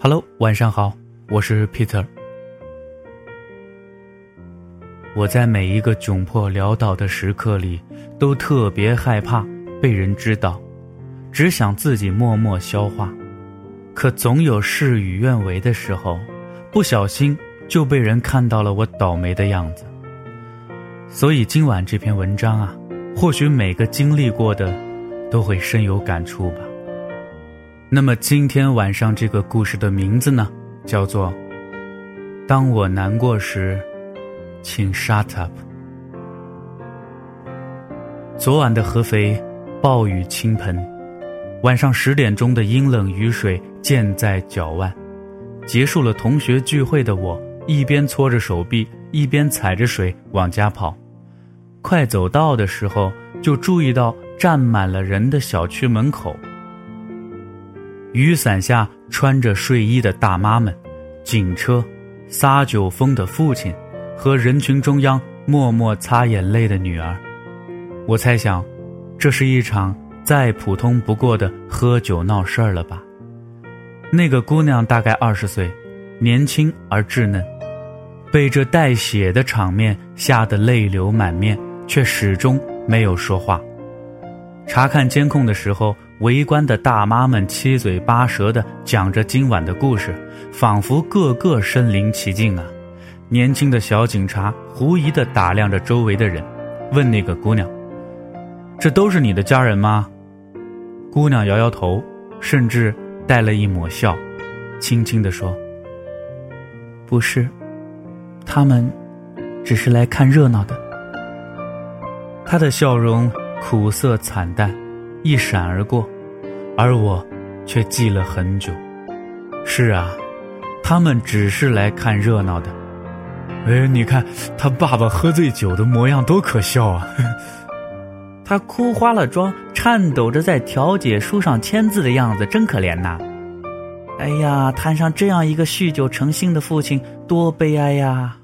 Hello，晚上好，我是 Peter。我在每一个窘迫潦倒的时刻里，都特别害怕被人知道，只想自己默默消化。可总有事与愿违的时候，不小心就被人看到了我倒霉的样子。所以今晚这篇文章啊，或许每个经历过的都会深有感触吧。那么今天晚上这个故事的名字呢，叫做《当我难过时，请 shut up》。昨晚的合肥暴雨倾盆，晚上十点钟的阴冷雨水溅在脚腕。结束了同学聚会的我，一边搓着手臂，一边踩着水往家跑。快走到的时候，就注意到站满了人的小区门口。雨伞下穿着睡衣的大妈们，警车，撒酒疯的父亲，和人群中央默默擦眼泪的女儿。我猜想，这是一场再普通不过的喝酒闹事儿了吧？那个姑娘大概二十岁，年轻而稚嫩，被这带血的场面吓得泪流满面，却始终没有说话。查看监控的时候。围观的大妈们七嘴八舌地讲着今晚的故事，仿佛个个身临其境啊！年轻的小警察狐疑地打量着周围的人，问那个姑娘：“这都是你的家人吗？”姑娘摇摇头，甚至带了一抹笑，轻轻地说：“不是，他们只是来看热闹的。”她的笑容苦涩惨淡。一闪而过，而我却记了很久。是啊，他们只是来看热闹的。哎，你看他爸爸喝醉酒的模样多可笑啊！他哭花了妆，颤抖着在调解书上签字的样子真可怜呐。哎呀，摊上这样一个酗酒成性的父亲，多悲哀呀！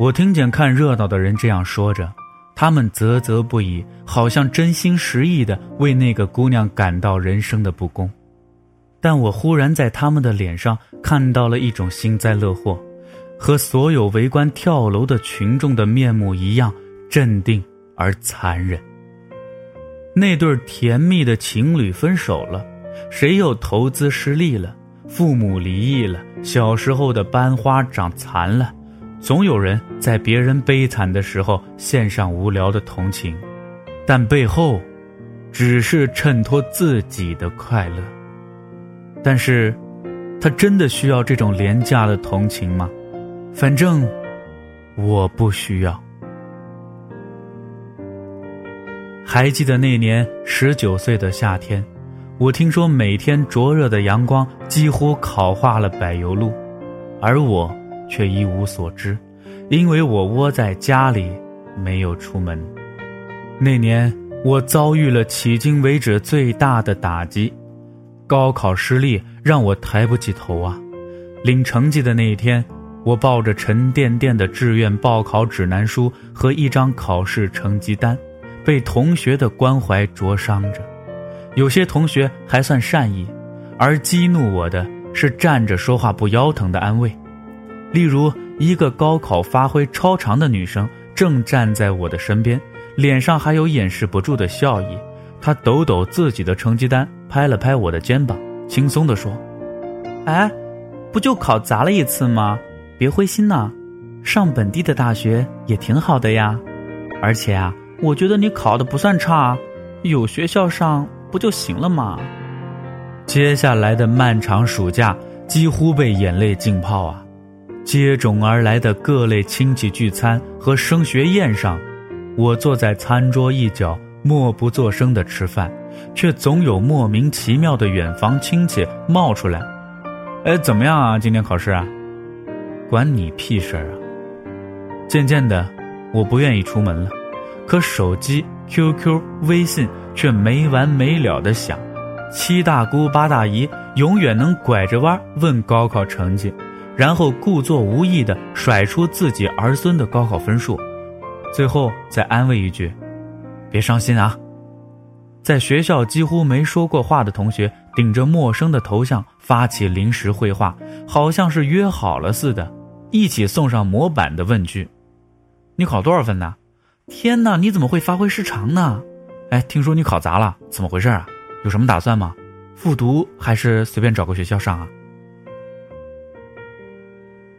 我听见看热闹的人这样说着。他们啧啧不已，好像真心实意的为那个姑娘感到人生的不公。但我忽然在他们的脸上看到了一种幸灾乐祸，和所有围观跳楼的群众的面目一样镇定而残忍。那对甜蜜的情侣分手了，谁又投资失利了？父母离异了，小时候的班花长残了。总有人在别人悲惨的时候献上无聊的同情，但背后，只是衬托自己的快乐。但是，他真的需要这种廉价的同情吗？反正，我不需要。还记得那年十九岁的夏天，我听说每天灼热的阳光几乎烤化了柏油路，而我。却一无所知，因为我窝在家里，没有出门。那年我遭遇了迄今为止最大的打击，高考失利让我抬不起头啊！领成绩的那一天，我抱着沉甸甸的志愿报考指南书和一张考试成绩单，被同学的关怀灼伤着。有些同学还算善意，而激怒我的是站着说话不腰疼的安慰。例如，一个高考发挥超常的女生正站在我的身边，脸上还有掩饰不住的笑意。她抖抖自己的成绩单，拍了拍我的肩膀，轻松地说：“哎，不就考砸了一次吗？别灰心呐，上本地的大学也挺好的呀。而且啊，我觉得你考的不算差，有学校上不就行了吗？”接下来的漫长暑假几乎被眼泪浸泡啊。接踵而来的各类亲戚聚餐和升学宴上，我坐在餐桌一角，默不作声的吃饭，却总有莫名其妙的远房亲戚冒出来：“哎，怎么样啊？今天考试啊？关你屁事儿啊！”渐渐的，我不愿意出门了，可手机、QQ、微信却没完没了的响，七大姑八大姨永远能拐着弯问高考成绩。然后故作无意的甩出自己儿孙的高考分数，最后再安慰一句：“别伤心啊。”在学校几乎没说过话的同学顶着陌生的头像发起临时会话，好像是约好了似的，一起送上模板的问句：“你考多少分呢？天哪，你怎么会发挥失常呢？哎，听说你考砸了，怎么回事啊？有什么打算吗？复读还是随便找个学校上啊？”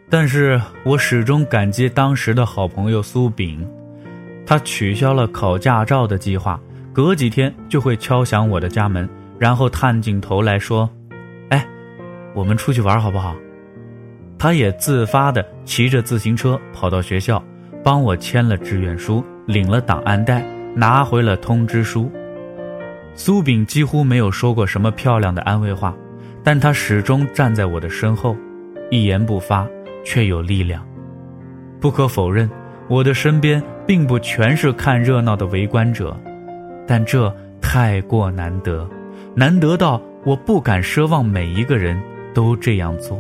但是我始终感激当时的好朋友苏炳，他取消了考驾照的计划，隔几天就会敲响我的家门。然后探进头来说：“哎，我们出去玩好不好？”他也自发的骑着自行车跑到学校，帮我签了志愿书，领了档案袋，拿回了通知书。苏炳几乎没有说过什么漂亮的安慰话，但他始终站在我的身后，一言不发，却有力量。不可否认，我的身边并不全是看热闹的围观者，但这太过难得。难得到我不敢奢望每一个人都这样做。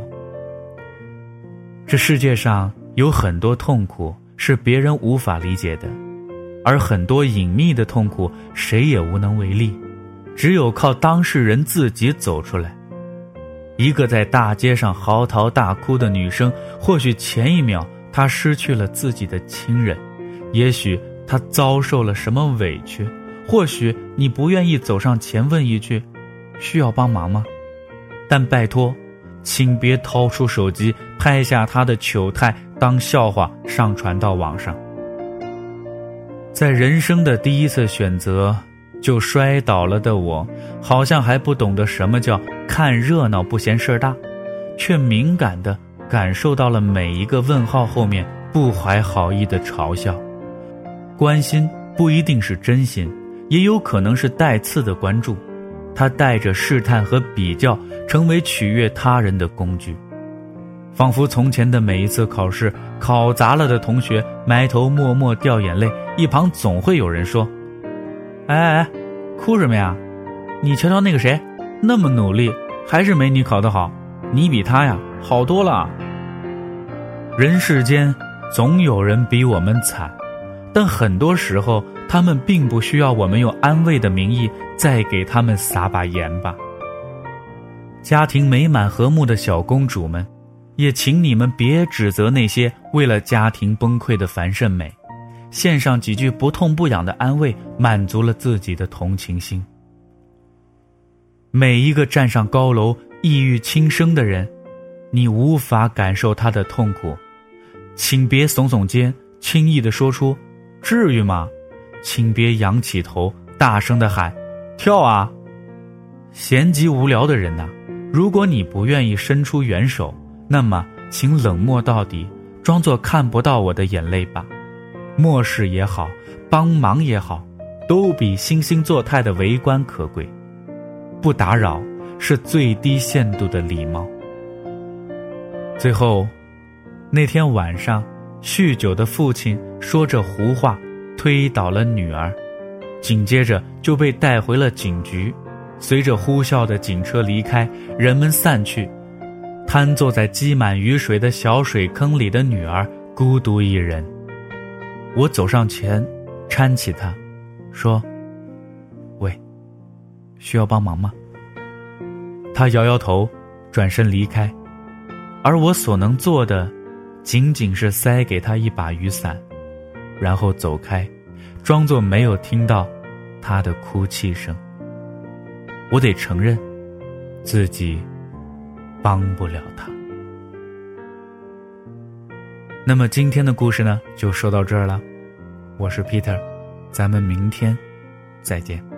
这世界上有很多痛苦是别人无法理解的，而很多隐秘的痛苦谁也无能为力，只有靠当事人自己走出来。一个在大街上嚎啕大哭的女生，或许前一秒她失去了自己的亲人，也许她遭受了什么委屈。或许你不愿意走上前问一句：“需要帮忙吗？”但拜托，请别掏出手机拍下她的糗态当笑话上传到网上。在人生的第一次选择就摔倒了的我，好像还不懂得什么叫看热闹不嫌事儿大，却敏感地感受到了每一个问号后面不怀好意的嘲笑。关心不一定是真心。也有可能是带刺的关注，他带着试探和比较，成为取悦他人的工具。仿佛从前的每一次考试，考砸了的同学埋头默默掉眼泪，一旁总会有人说：“哎哎哎，哭什么呀？你瞧瞧那个谁，那么努力，还是没你考得好。你比他呀好多了。”人世间总有人比我们惨，但很多时候。他们并不需要我们用安慰的名义再给他们撒把盐吧。家庭美满和睦的小公主们，也请你们别指责那些为了家庭崩溃的樊胜美，献上几句不痛不痒的安慰，满足了自己的同情心。每一个站上高楼抑郁轻生的人，你无法感受他的痛苦，请别耸耸肩，轻易的说出“至于吗”。请别仰起头，大声的喊：“跳啊！”闲极无聊的人呐，如果你不愿意伸出援手，那么请冷漠到底，装作看不到我的眼泪吧。漠视也好，帮忙也好，都比惺惺作态的围观可贵。不打扰是最低限度的礼貌。最后，那天晚上，酗酒的父亲说着胡话。推倒了女儿，紧接着就被带回了警局。随着呼啸的警车离开，人们散去，瘫坐在积满雨水的小水坑里的女儿孤独一人。我走上前，搀起他，说：“喂，需要帮忙吗？”他摇摇头，转身离开。而我所能做的，仅仅是塞给他一把雨伞。然后走开，装作没有听到他的哭泣声。我得承认，自己帮不了他。那么今天的故事呢，就说到这儿了。我是 Peter，咱们明天再见。